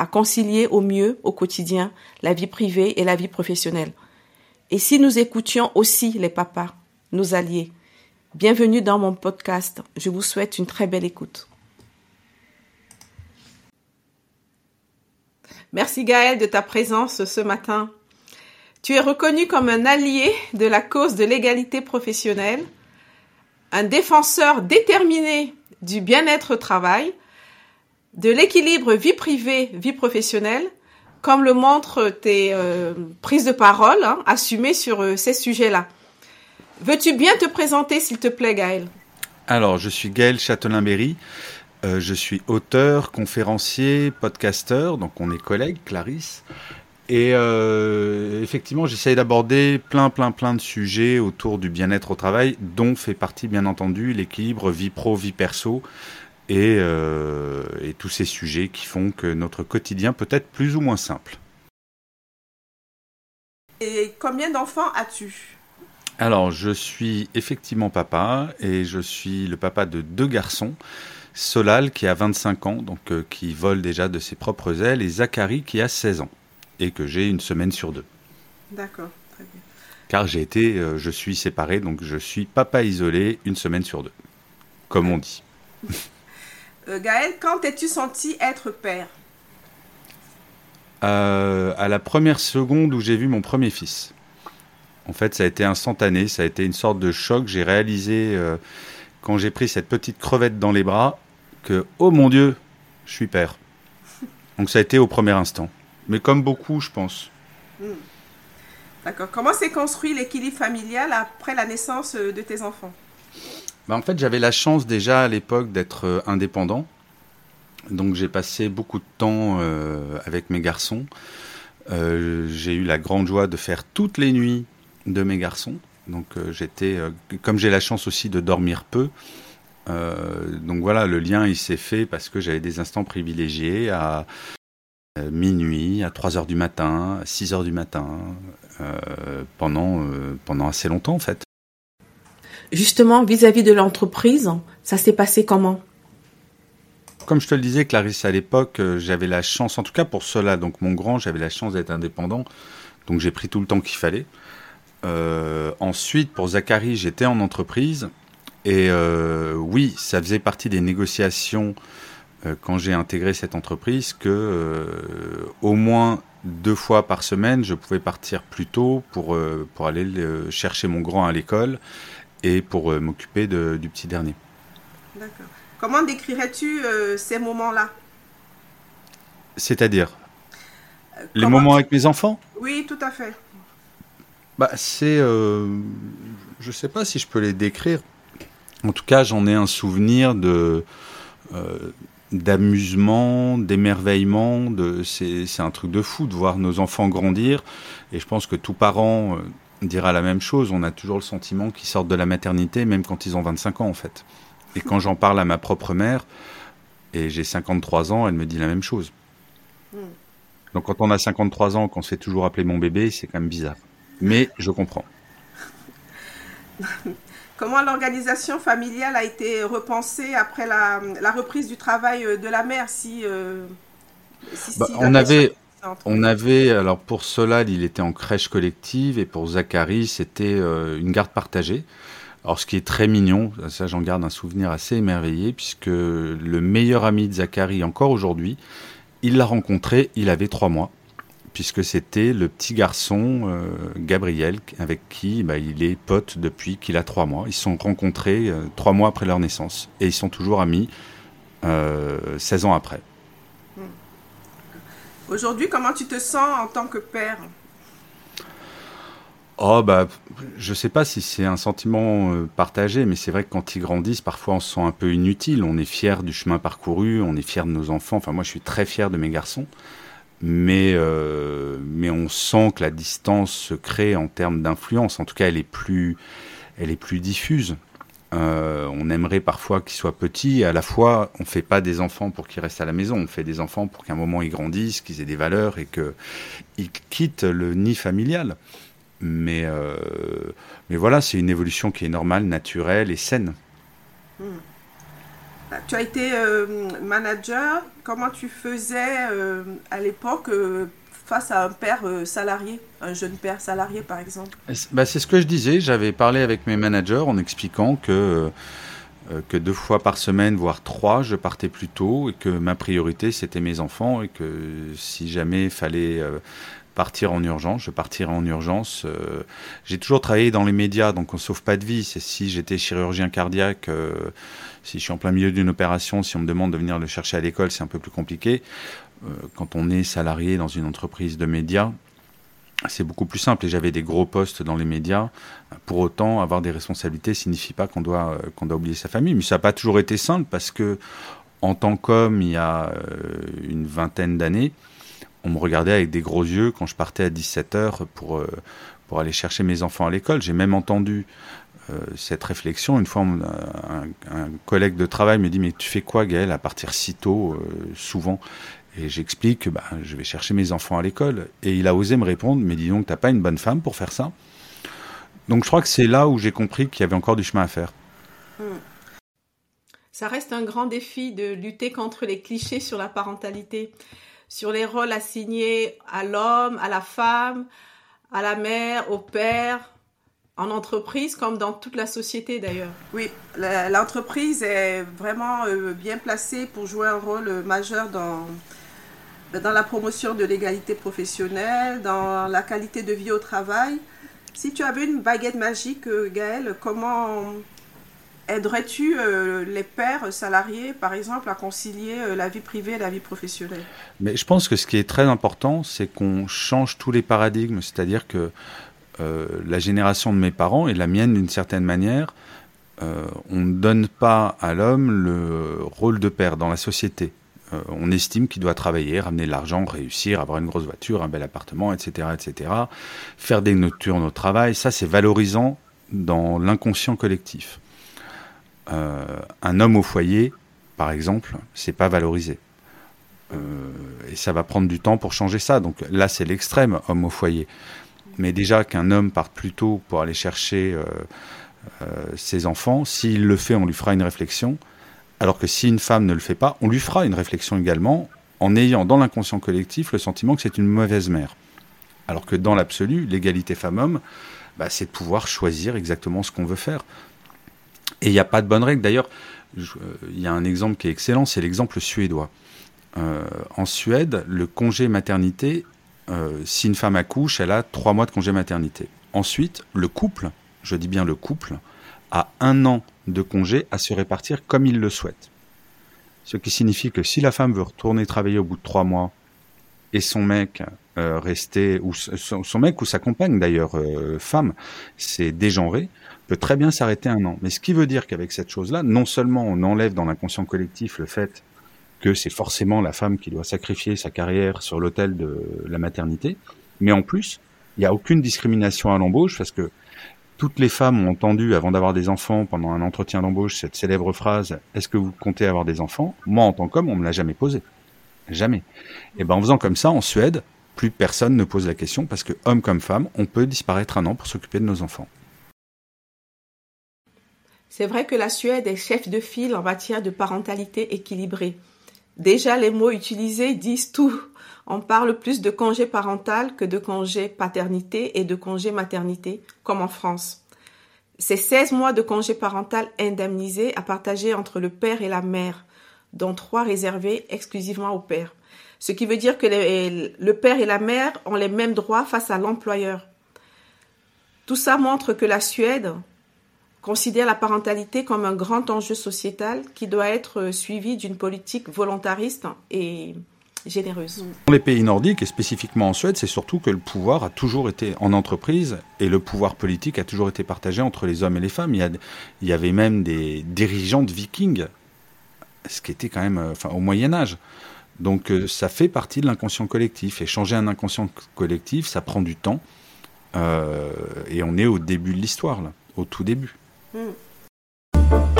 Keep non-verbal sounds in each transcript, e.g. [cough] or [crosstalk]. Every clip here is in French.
à concilier au mieux au quotidien la vie privée et la vie professionnelle. Et si nous écoutions aussi les papas, nos alliés Bienvenue dans mon podcast. Je vous souhaite une très belle écoute. Merci Gaël de ta présence ce matin. Tu es reconnu comme un allié de la cause de l'égalité professionnelle, un défenseur déterminé du bien-être au travail, de l'équilibre vie privée, vie professionnelle, comme le montrent tes euh, prises de parole hein, assumées sur euh, ces sujets-là. Veux-tu bien te présenter, s'il te plaît, Gaël? Alors, je suis Gaël Châtelain-Berry. Euh, je suis auteur, conférencier, podcasteur, donc on est collègues, Clarisse. Et effectivement, j'essaye d'aborder plein, plein, plein de sujets autour du bien-être au travail, dont fait partie, bien entendu, l'équilibre vie pro, vie euh, et, tous ces sujets qui font que notre quotidien peut être plus ou moins simple. Et combien d'enfants as-tu? Alors, je suis effectivement papa et je suis le papa de deux garçons. Solal qui a 25 ans, donc euh, qui vole déjà de ses propres ailes, et Zachary qui a 16 ans et que j'ai une semaine sur deux. D'accord, très bien. Car j'ai été, euh, je suis séparé, donc je suis papa isolé une semaine sur deux, comme on dit. [laughs] Euh, Gaël, quand t'es-tu senti être père euh, À la première seconde où j'ai vu mon premier fils. En fait, ça a été instantané, ça a été une sorte de choc. J'ai réalisé, euh, quand j'ai pris cette petite crevette dans les bras, que, oh mon Dieu, je suis père. Donc ça a été au premier instant. Mais comme beaucoup, je pense. Hmm. D'accord. Comment s'est construit l'équilibre familial après la naissance de tes enfants? Bah, en fait, j'avais la chance déjà à l'époque d'être euh, indépendant. Donc j'ai passé beaucoup de temps euh, avec mes garçons. Euh, j'ai eu la grande joie de faire toutes les nuits de mes garçons. Donc j'étais, comme j'ai la chance aussi de dormir peu, donc voilà, le lien il s'est fait parce que j'avais des instants privilégiés à minuit, à 3 heures du matin, à 6 heures du matin, pendant, pendant assez longtemps en fait. Justement, vis-à-vis de l'entreprise, ça s'est passé comment? Comme je te le disais, Clarisse, à l'époque, euh, j'avais la chance, en tout cas pour cela, donc mon grand, j'avais la chance d'être indépendant, donc j'ai pris tout le temps qu'il fallait. Euh, ensuite, pour Zachary, j'étais en entreprise, et euh, oui, ça faisait partie des négociations quand j'ai intégré cette entreprise que au moins deux fois par semaine, je pouvais partir plus tôt pour, pour aller chercher mon grand à l'école et pour euh, m'occuper du petit dernier. D'accord. Comment décrirais-tu euh, ces moments-là? C'est-à-dire? Euh, Les moments avec mes enfants? Oui, tout à fait. Bah, c'est. je ne sais pas si je peux les décrire. En tout cas, j'en ai un souvenir de. d'amusement, d'émerveillement, de, c'est, c'est un truc de fou de voir nos enfants grandir. Et je pense que tout parent dira la même chose. On a toujours le sentiment qu'ils sortent de la maternité, même quand ils ont 25 ans, en fait. Et quand j'en parle à ma propre mère, et j'ai 53 ans, elle me dit la même chose. Hmm. Donc quand on a 53 ans, qu'on se fait toujours appeler mon bébé, c'est quand même bizarre. Mais je comprends. [laughs] Comment l'organisation familiale a été repensée après la, reprise du travail de la mère si, euh, bah, On avait on avait, alors pour Solal, il était en crèche collective et pour Zachary, c'était euh, une garde partagée. Alors ce qui est très mignon, ça j'en garde un souvenir assez émerveillé, puisque le meilleur ami de Zachary encore aujourd'hui, il l'a rencontré, il avait trois mois, puisque c'était le petit garçon euh, Gabriel, avec qui bah, il est pote depuis qu'il a trois mois. Ils se sont rencontrés euh, trois mois après leur naissance, et ils sont toujours amis 16 ans après. Aujourd'hui, comment tu te sens en tant que père Oh bah, je sais pas si c'est un sentiment euh, partagé, mais c'est vrai que quand ils grandissent, parfois on se sent un peu inutile. On est fier du chemin parcouru, on est fier de nos enfants. Enfin, moi, je suis très fier de mes garçons. mais, euh, mais on sent que la distance se crée en termes d'influence. En tout cas, elle est plus, elle est plus diffuse. Euh, on aimerait parfois qu'ils soient petits. À la fois, on fait pas des enfants pour qu'ils restent à la maison. On fait des enfants pour qu'à un moment ils grandissent, qu'ils aient des valeurs et qu'ils quittent le nid familial. Mais, euh, mais voilà, c'est une évolution qui est normale, naturelle et saine. Hmm. Tu as été euh, manager. Comment tu faisais à l'époque face à un père euh, salarié, un jeune père salarié par exemple bah, C'est ce que je disais, j'avais parlé avec mes managers en expliquant que, euh, que deux fois par semaine, voire trois, je partais plus tôt et que ma priorité c'était mes enfants et que si jamais il fallait euh, partir en urgence, je partirais en urgence. j'ai toujours travaillé dans les médias, donc on sauve pas de vie. Si j'étais chirurgien cardiaque, si je suis en plein milieu d'une opération, si on me demande de venir le chercher à l'école, c'est un peu plus compliqué. Euh, quand on est salarié dans une entreprise de médias, c'est beaucoup plus simple. Et j'avais des gros postes dans les médias. Pour autant, avoir des responsabilités signifie pas qu'on doit, euh, qu'on doit oublier sa famille. Mais ça n'a pas toujours été simple parce que, en tant qu'homme, il y a euh, une vingtaine d'années, on me regardait avec des gros yeux quand je partais à 17 heures pour, pour aller chercher mes enfants à l'école. J'ai même entendu cette réflexion. Une fois, un, collègue de travail me dit Mais tu fais quoi, Gaël, à partir si tôt, souvent? Et j'explique que bah, je vais chercher mes enfants à l'école. Et il a osé me répondre, mais dis donc, t'as pas une bonne femme pour faire ça? Donc je crois que c'est là où j'ai compris qu'il y avait encore du chemin à faire. Ça reste un grand défi de lutter contre les clichés sur la parentalité, sur les rôles assignés à l'homme, à la femme, à la mère, au père, en entreprise comme dans toute la société d'ailleurs. Oui, l'entreprise est vraiment euh, bien placée pour jouer un rôle majeur dans, dans la promotion de l'égalité professionnelle, dans la qualité de vie au travail. Si tu avais une baguette magique, euh, Gaëlle, comment aiderais-tu euh, les pères salariés, par exemple, à concilier euh, la vie privée et la vie professionnelle? Mais je pense que ce qui est très important, c'est qu'on change tous les paradigmes. C'est-à-dire que la génération de mes parents et la mienne, d'une certaine manière, on ne donne pas à l'homme le rôle de père dans la société. Euh, on estime qu'il doit travailler, ramener de l'argent, réussir, avoir une grosse voiture, un bel appartement, etc., etc. Faire des nocturnes au travail, ça c'est valorisant dans l'inconscient collectif. Euh, un homme au foyer, par exemple, c'est pas valorisé. Euh, et ça va prendre du temps pour changer ça. Donc là, c'est l'extrême, homme au foyer. Mais déjà qu'un homme parte plus tôt pour aller chercher ses enfants, s'il le fait, on lui fera une réflexion. Alors que si une femme ne le fait pas, on lui fera une réflexion également en ayant dans l'inconscient collectif le sentiment que c'est une mauvaise mère. Alors que dans l'absolu, l'égalité femme-homme, bah, c'est de pouvoir choisir exactement ce qu'on veut faire. Et il n'y a pas de bonne règle. D'ailleurs, euh, il y a un exemple qui est excellent, c'est l'exemple suédois. Euh, en Suède, le congé maternité, euh, si une femme accouche, elle a trois mois de congé maternité. Ensuite, le couple, je dis bien le couple, a un an de congé à se répartir comme il le souhaite. Ce qui signifie que si la femme veut retourner travailler au bout de trois mois et son mec euh, rester, ou son, mec ou sa compagne d'ailleurs, euh, femme, c'est dégenré, peut très bien s'arrêter un an. Mais ce qui veut dire qu'avec cette chose-là, non seulement on enlève dans l'inconscient collectif le fait que c'est forcément la femme qui doit sacrifier sa carrière sur l'autel de la maternité, mais en plus, il n'y a aucune discrimination à l'embauche parce que toutes les femmes ont entendu, avant d'avoir des enfants, pendant un entretien d'embauche, cette célèbre phrase Est-ce que vous comptez avoir des enfants? Moi, en tant qu'homme, on me l'a jamais posé. Jamais. Et ben, en faisant comme ça, en Suède, plus personne ne pose la question parce que, homme comme femme, on peut disparaître un an pour s'occuper de nos enfants. C'est vrai que la Suède est chef de file en matière de parentalité équilibrée. Déjà, les mots utilisés disent tout. On parle plus de congé parental que de congé paternité et de congé maternité, comme en France. C'est 16 mois de congé parental indemnisé à partager entre le père et la mère, dont trois réservés exclusivement au père. Ce qui veut dire que le père et la mère ont les mêmes droits face à l'employeur. Tout ça montre que la Suède considère la parentalité comme un grand enjeu sociétal qui doit être suivi d'une politique volontariste et généreuse. Dans les pays nordiques, et spécifiquement en Suède, c'est surtout que le pouvoir a toujours été en entreprise et le pouvoir politique a toujours été partagé entre les hommes et les femmes. Il y, avait même des dirigeants de vikings, ce qui était quand même enfin, au Moyen Âge. Donc euh, ça fait partie de l'inconscient collectif. Et changer un inconscient collectif, ça prend du temps. Euh, et on est au début de l'histoire, là, au tout début. Hmm.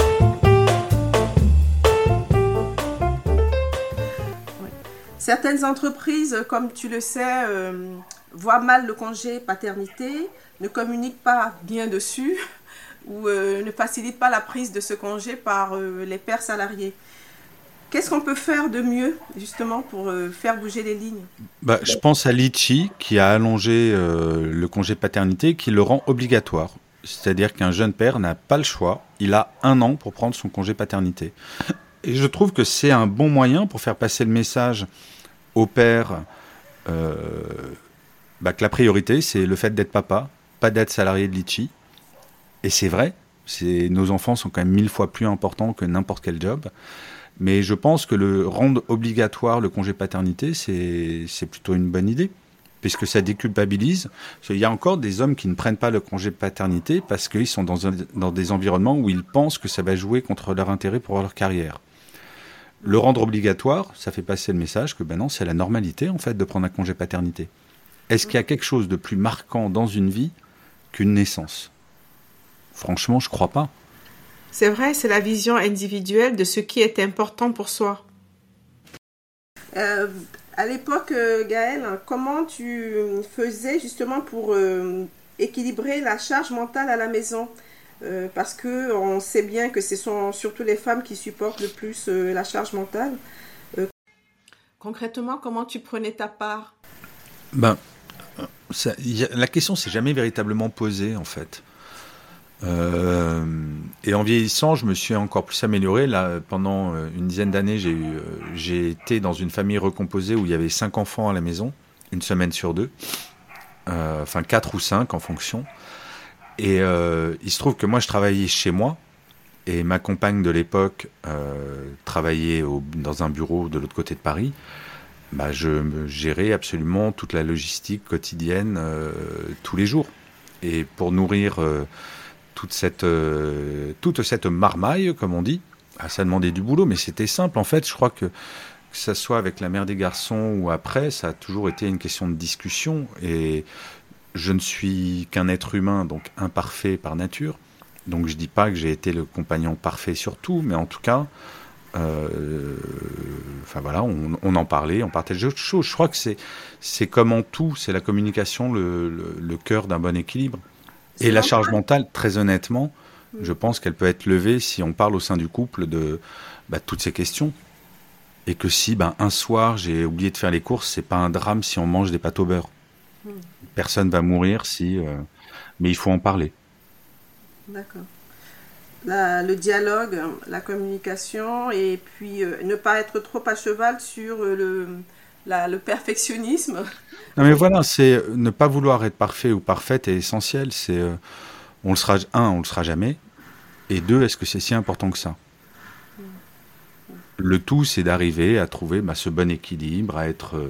Certaines entreprises, comme tu le sais, euh, voient mal le congé paternité, ne communiquent pas bien dessus [laughs] ou ne facilitent pas la prise de ce congé par les pères salariés. Qu'est-ce qu'on peut faire de mieux, justement, pour euh, faire bouger les lignes? Bah, Je pense à Litchi, qui a allongé euh, le congé paternité, qui le rend obligatoire. C'est-à-dire qu'un jeune père n'a pas le choix. Il a un an pour prendre son congé paternité. Et je trouve que c'est un bon moyen pour faire passer le message au père euh, bah, que la priorité, c'est le fait d'être papa, pas d'être salarié de Litchi. Et c'est vrai, nos enfants sont quand même mille fois plus importants que n'importe quel job. Mais je pense que le rendre obligatoire le congé paternité, c'est plutôt une bonne idée, puisque ça déculpabilise. Il y a encore des hommes qui ne prennent pas le congé paternité parce qu'ils sont dans, dans des environnements où ils pensent que ça va jouer contre leur intérêt pour leur carrière. Le rendre obligatoire, ça fait passer le message que ben non, c'est la normalité en fait de prendre un congé paternité. Est-ce qu'il y a quelque chose de plus marquant dans une vie qu'une naissance? Franchement, je crois pas. C'est vrai, c'est la vision individuelle de ce qui est important pour soi. Euh, à l'époque, euh, Gaëlle, comment tu faisais justement pour euh, équilibrer la charge mentale à la maison? Parce que on sait bien que ce sont surtout les femmes qui supportent le plus la charge mentale. Concrètement, comment tu prenais ta part? Ben, la question s'est jamais véritablement posée en fait. Euh, et en vieillissant, je me suis encore plus amélioré. Là, pendant euh, une dizaine d'années, j'ai eu, euh, j'ai été dans une famille recomposée où il y avait cinq enfants à la maison, une semaine sur deux, euh, enfin quatre ou cinq en fonction. Et euh, il se trouve que moi, je travaillais chez moi et ma compagne de l'époque travaillait au, dans un bureau de l'autre côté de Paris. Bah, je gérais absolument toute la logistique quotidienne tous les jours. Et pour nourrir toute cette, euh, toute cette marmaille, comme on dit. Ah, ça demandait du boulot, mais c'était simple. En fait, je crois que que ce soit avec la mère des garçons ou après, ça a toujours été une question de discussion. Et je ne suis qu'un être humain, donc imparfait par nature. Donc je dis pas que j'ai été le compagnon parfait sur tout, mais en tout cas, euh, enfin voilà, on, en parlait, on partageait autre chose. Je crois que c'est c'est comme en tout, c'est la communication le, le cœur d'un bon équilibre. Et la charge mentale, très honnêtement, mm. je pense qu'elle peut être levée si on parle au sein du couple de bah, toutes ces questions. Et que si ben, un soir j'ai oublié de faire les courses, c'est pas un drame si on mange des pâtes au beurre. Mm. Personne va mourir si. Euh, mais il faut en parler. D'accord. le dialogue, la communication, et puis euh, ne pas être trop à cheval sur euh, le, le perfectionnisme. Non mais voilà, c'est ne pas vouloir être parfait ou parfaite est essentiel. C'est euh, on le sera un, on le sera jamais, et deux, est-ce que c'est si important que ça? Le tout, c'est d'arriver à trouver bah, ce bon équilibre, à être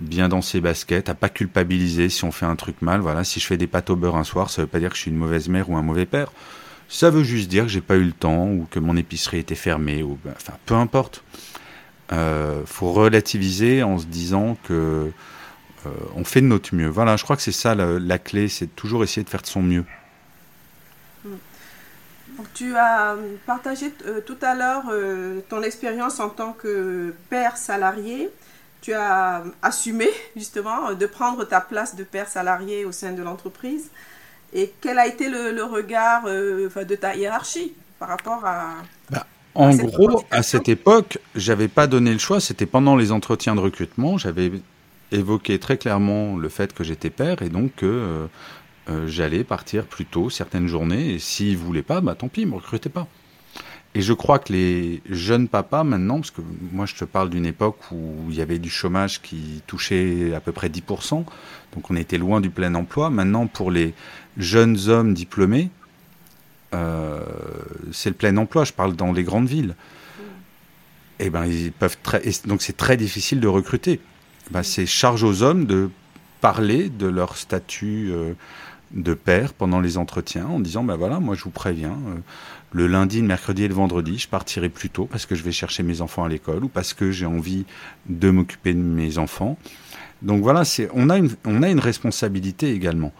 bien dans ses baskets, à pas culpabiliser si on fait un truc mal. Voilà, si je fais des pâtes au beurre un soir, ça veut pas dire que je suis une mauvaise mère ou un mauvais père. Ça veut juste dire que j'ai pas eu le temps ou que mon épicerie était fermée ou bah, enfin peu importe. Euh, faut relativiser en se disant que euh, on fait de notre mieux. Voilà, je crois que c'est ça la, clé, c'est toujours essayer de faire de son mieux. Hmm. tu as partagé euh, tout à l'heure ton expérience en tant que père salarié. Tu as assumé justement de prendre ta place de père salarié au sein de l'entreprise. Et quel a été le, regard de ta hiérarchie par rapport à... Bah, en gros, à cette époque, j'avais pas donné le choix. C'était pendant les entretiens de recrutement. J'avais évoqué très clairement le fait que j'étais père et donc que euh, euh, j'allais partir plus tôt certaines journées. Et s'ils voulaient pas, bah tant pis, ils me recrutaient pas. Et je crois que les jeunes papas maintenant, parce que moi je te parle d'une époque où il y avait du chômage qui touchait à peu près 10%, donc on était loin du plein emploi. Maintenant, pour les jeunes hommes diplômés, euh, c'est le plein emploi, je parle dans les grandes villes. Et eh ben, ils peuvent très, donc c'est très difficile de recruter. Ben, c'est charge aux hommes de parler de leur statut euh, de père pendant les entretiens en disant ben voilà moi je vous préviens euh, le lundi le mercredi et le vendredi je partirai plus tôt parce que je vais chercher mes enfants à l'école ou parce que j'ai envie de m'occuper de mes enfants. Donc voilà c'est on a une responsabilité également.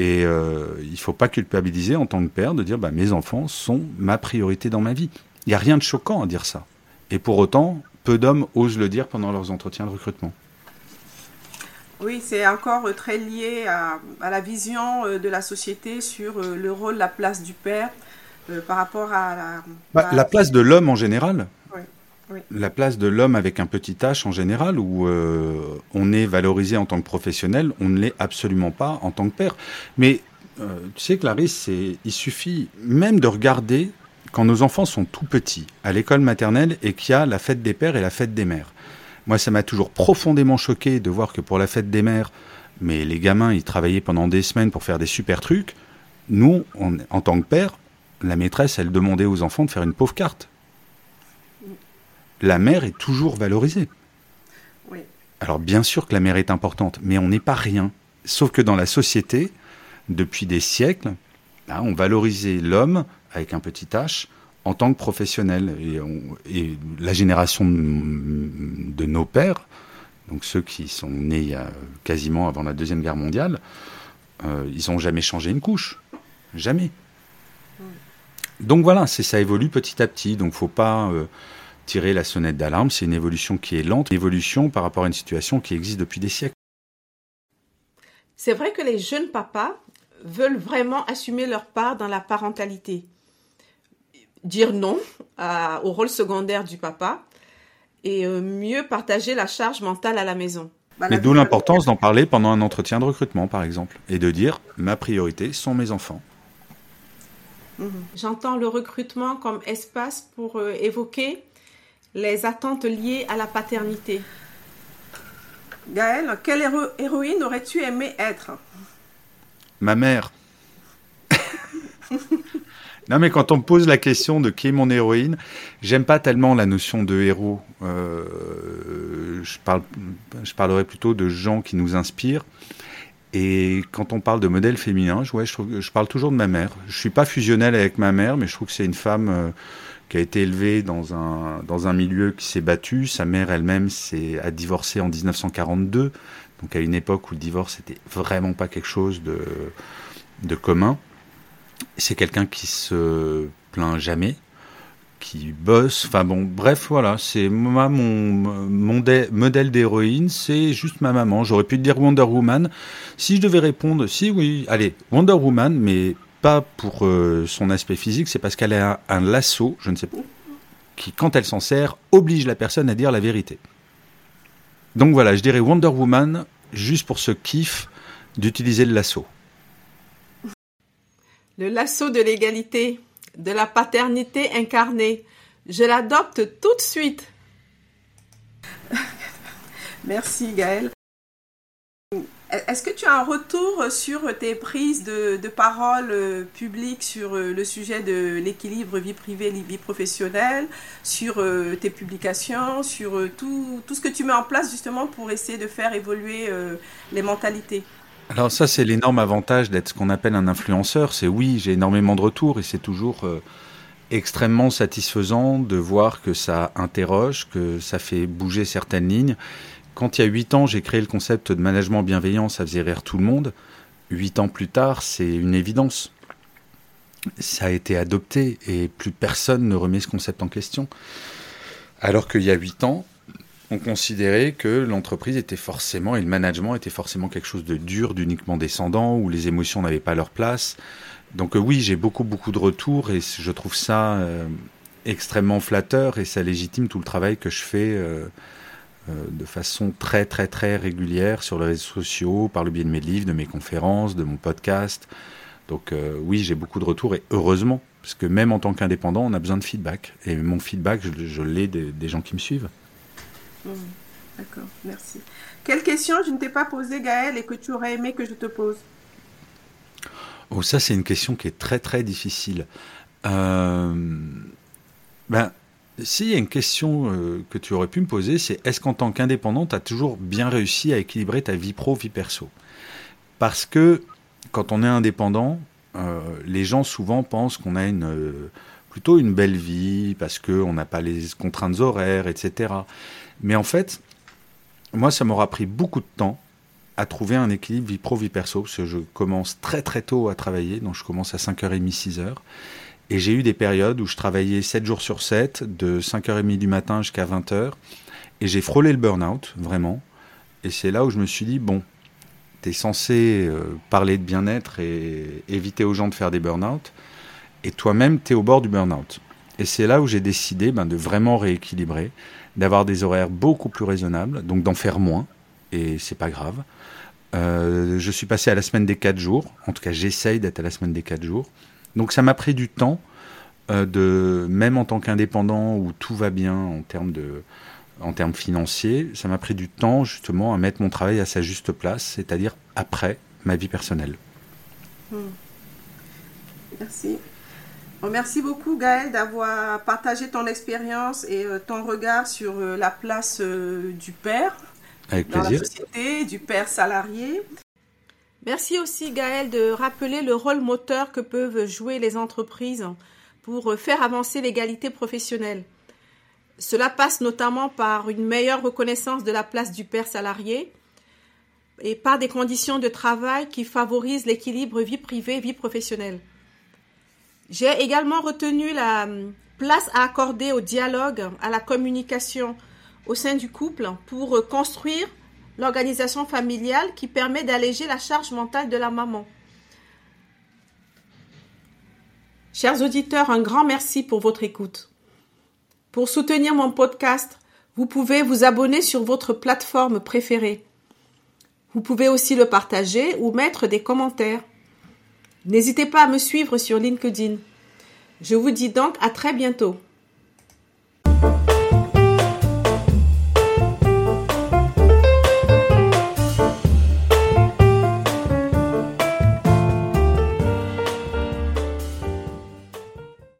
Et euh, il faut pas culpabiliser en tant que père de dire bah, mes enfants sont ma priorité dans ma vie. Il n'y a rien de choquant à dire ça. Et pour autant peu d'hommes osent le dire pendant leurs entretiens de recrutement oui, c'est encore euh, très lié à, la vision euh, de la société sur euh, le rôle, la place du père par rapport à la... Bah, la place de l'homme en général. Oui, La place de l'homme avec un petit H en général, où on est valorisé en tant que professionnel, on ne l'est absolument pas en tant que père. Mais tu sais, Clarisse, il suffit même de regarder quand nos enfants sont tout petits à l'école maternelle et qu'il y a la fête des pères et la fête des mères. Moi, ça m'a toujours profondément choqué de voir que pour la fête des mères, mais les gamins, ils travaillaient pendant des semaines pour faire des super trucs. Nous, en tant que père, la maîtresse, elle demandait aux enfants de faire une pauvre carte. La mère est toujours valorisée. Oui. Alors bien sûr que la mère est importante, mais on n'est pas rien. Sauf que dans la société, depuis des siècles, on valorisait l'homme avec un petit h en tant que professionnel. Et, la génération de, nos pères, donc ceux qui sont nés quasiment avant la Deuxième Guerre mondiale, euh, ils n'ont jamais changé une couche. Jamais. Donc voilà, ça évolue petit à petit. Donc faut pas euh, tirer la sonnette d'alarme. C'est une évolution qui est lente, une évolution par rapport à une situation qui existe depuis des siècles. C'est vrai que les jeunes papas veulent vraiment assumer leur part dans la parentalité dire non au rôle secondaire du papa et euh, mieux partager la charge mentale à la maison. Bah, Mais d'où l'importance d'en parler pendant un entretien de recrutement, par exemple, et de dire ma priorité sont mes enfants. Mhm. J'entends le recrutement comme espace pour euh, évoquer les attentes liées à la paternité. Gaëlle, quelle héroïne aurais-tu aimé être? Ma mère. [laughs] Non, mais quand on me pose la question de qui est mon héroïne, j'aime pas tellement la notion de héros. Euh, je, parle, je parlerai plutôt de gens qui nous inspirent. Et quand on parle de modèle féminin, je, je, je parle toujours de ma mère. Je suis pas fusionnel avec ma mère, mais je trouve que c'est une femme euh, qui a été élevée dans un, dans un milieu qui s'est battu. Sa mère elle-même a divorcé en 1942, donc à une époque où le divorce n'était vraiment pas quelque chose de, de commun. C'est quelqu'un qui se plaint jamais, qui bosse. Enfin bon, bref, voilà, c'est moi mon, mon modèle d'héroïne, c'est juste ma maman. J'aurais pu dire Wonder Woman. Si je devais répondre, si oui, allez, Wonder Woman, mais pas pour euh, son aspect physique, c'est parce qu'elle a un, lasso, je ne sais pas, qui, quand elle s'en sert, oblige la personne à dire la vérité. Donc voilà, je dirais Wonder Woman juste pour ce kiff d'utiliser le lasso le lasso de l'égalité, de la paternité incarnée. Je l'adopte tout de suite. [laughs] Merci Gaëlle. Est-ce que tu as un retour sur tes prises de, parole euh, publiques sur euh, le sujet de l'équilibre vie privée, vie professionnelle, sur euh, tes publications, sur tout, tout, ce que tu mets en place justement pour essayer de faire évoluer les mentalités? Alors ça, c'est l'énorme avantage d'être ce qu'on appelle un influenceur. C'est oui, j'ai énormément de retours et c'est toujours euh, extrêmement satisfaisant de voir que ça interroge, que ça fait bouger certaines lignes. Quand il y a huit ans, j'ai créé le concept de management bienveillant, ça faisait rire tout le monde. Huit ans plus tard, c'est une évidence. Ça a été adopté et plus personne ne remet ce concept en question. Alors qu'il y a huit ans, on considérait que l'entreprise était forcément, et le management était forcément quelque chose de dur, d'uniquement descendant, où les émotions n'avaient pas leur place. Donc euh, oui, j'ai beaucoup, beaucoup de retours et je trouve ça euh, extrêmement flatteur et ça légitime tout le travail que je fais euh, de façon très, très, très régulière sur les réseaux sociaux, par le biais de mes livres, de mes conférences, de mon podcast. Donc oui, j'ai beaucoup de retours et heureusement, parce que même en tant qu'indépendant, on a besoin de feedback. Et mon feedback, je, l'ai des gens qui me suivent. Hmm, d'accord, merci. Quelle question je ne t'ai pas posée, Gaël, et que tu aurais aimé que je te pose? Oh, ça, c'est une question qui est très, très difficile. Euh, ben, s'il y a une question euh, que tu aurais pu me poser, c'est est-ce qu'en tant qu'indépendant, tu as toujours bien réussi à équilibrer ta vie pro, vie perso? Parce que quand on est indépendant, euh, les gens souvent pensent qu'on a une, euh, plutôt une belle vie parce qu'on n'a pas les contraintes horaires, etc. Mais en fait, moi, ça m'aura pris beaucoup de temps à trouver un équilibre vie pro, vie perso, parce que je commence très très tôt à travailler, donc je commence à 5h30, 6h. Et j'ai eu des périodes où je travaillais 7 jours sur 7, de 5h30 du matin jusqu'à 20h, et j'ai frôlé le burn-out, vraiment. Et c'est là où je me suis dit, bon, tu es censé euh, parler de bien-être et éviter aux gens de faire des burn-out, et toi-même, tu es au bord du burn-out. Et c'est là où j'ai décidé ben, de vraiment rééquilibrer, d'avoir des horaires beaucoup plus raisonnables, donc d'en faire moins, et c'est pas grave. Euh, je suis passé à la semaine des 4 jours, en tout cas j'essaye d'être à la semaine des 4 jours. Donc ça m'a pris du temps, euh, même en tant qu'indépendant où tout va bien en termes de, en termes financiers, ça m'a pris du temps justement à mettre mon travail à sa juste place, c'est-à-dire après ma vie personnelle. Hmm. Merci. Merci beaucoup Gaël d'avoir partagé ton expérience et euh, ton regard sur euh, la place euh, du père Avec dans plaisir. la société, du père salarié. Merci aussi Gaël de rappeler le rôle moteur que peuvent jouer les entreprises pour faire avancer l'égalité professionnelle. Cela passe notamment par une meilleure reconnaissance de la place du père salarié et par des conditions de travail qui favorisent l'équilibre vie privée-vie professionnelle. J'ai également retenu la place à accorder au dialogue, à la communication au sein du couple pour construire l'organisation familiale qui permet d'alléger la charge mentale de la maman. Chers auditeurs, un grand merci pour votre écoute. Pour soutenir mon podcast, vous pouvez vous abonner sur votre plateforme préférée. Vous pouvez aussi le partager ou mettre des commentaires. N'hésitez pas à me suivre sur LinkedIn. Je vous dis donc à très bientôt.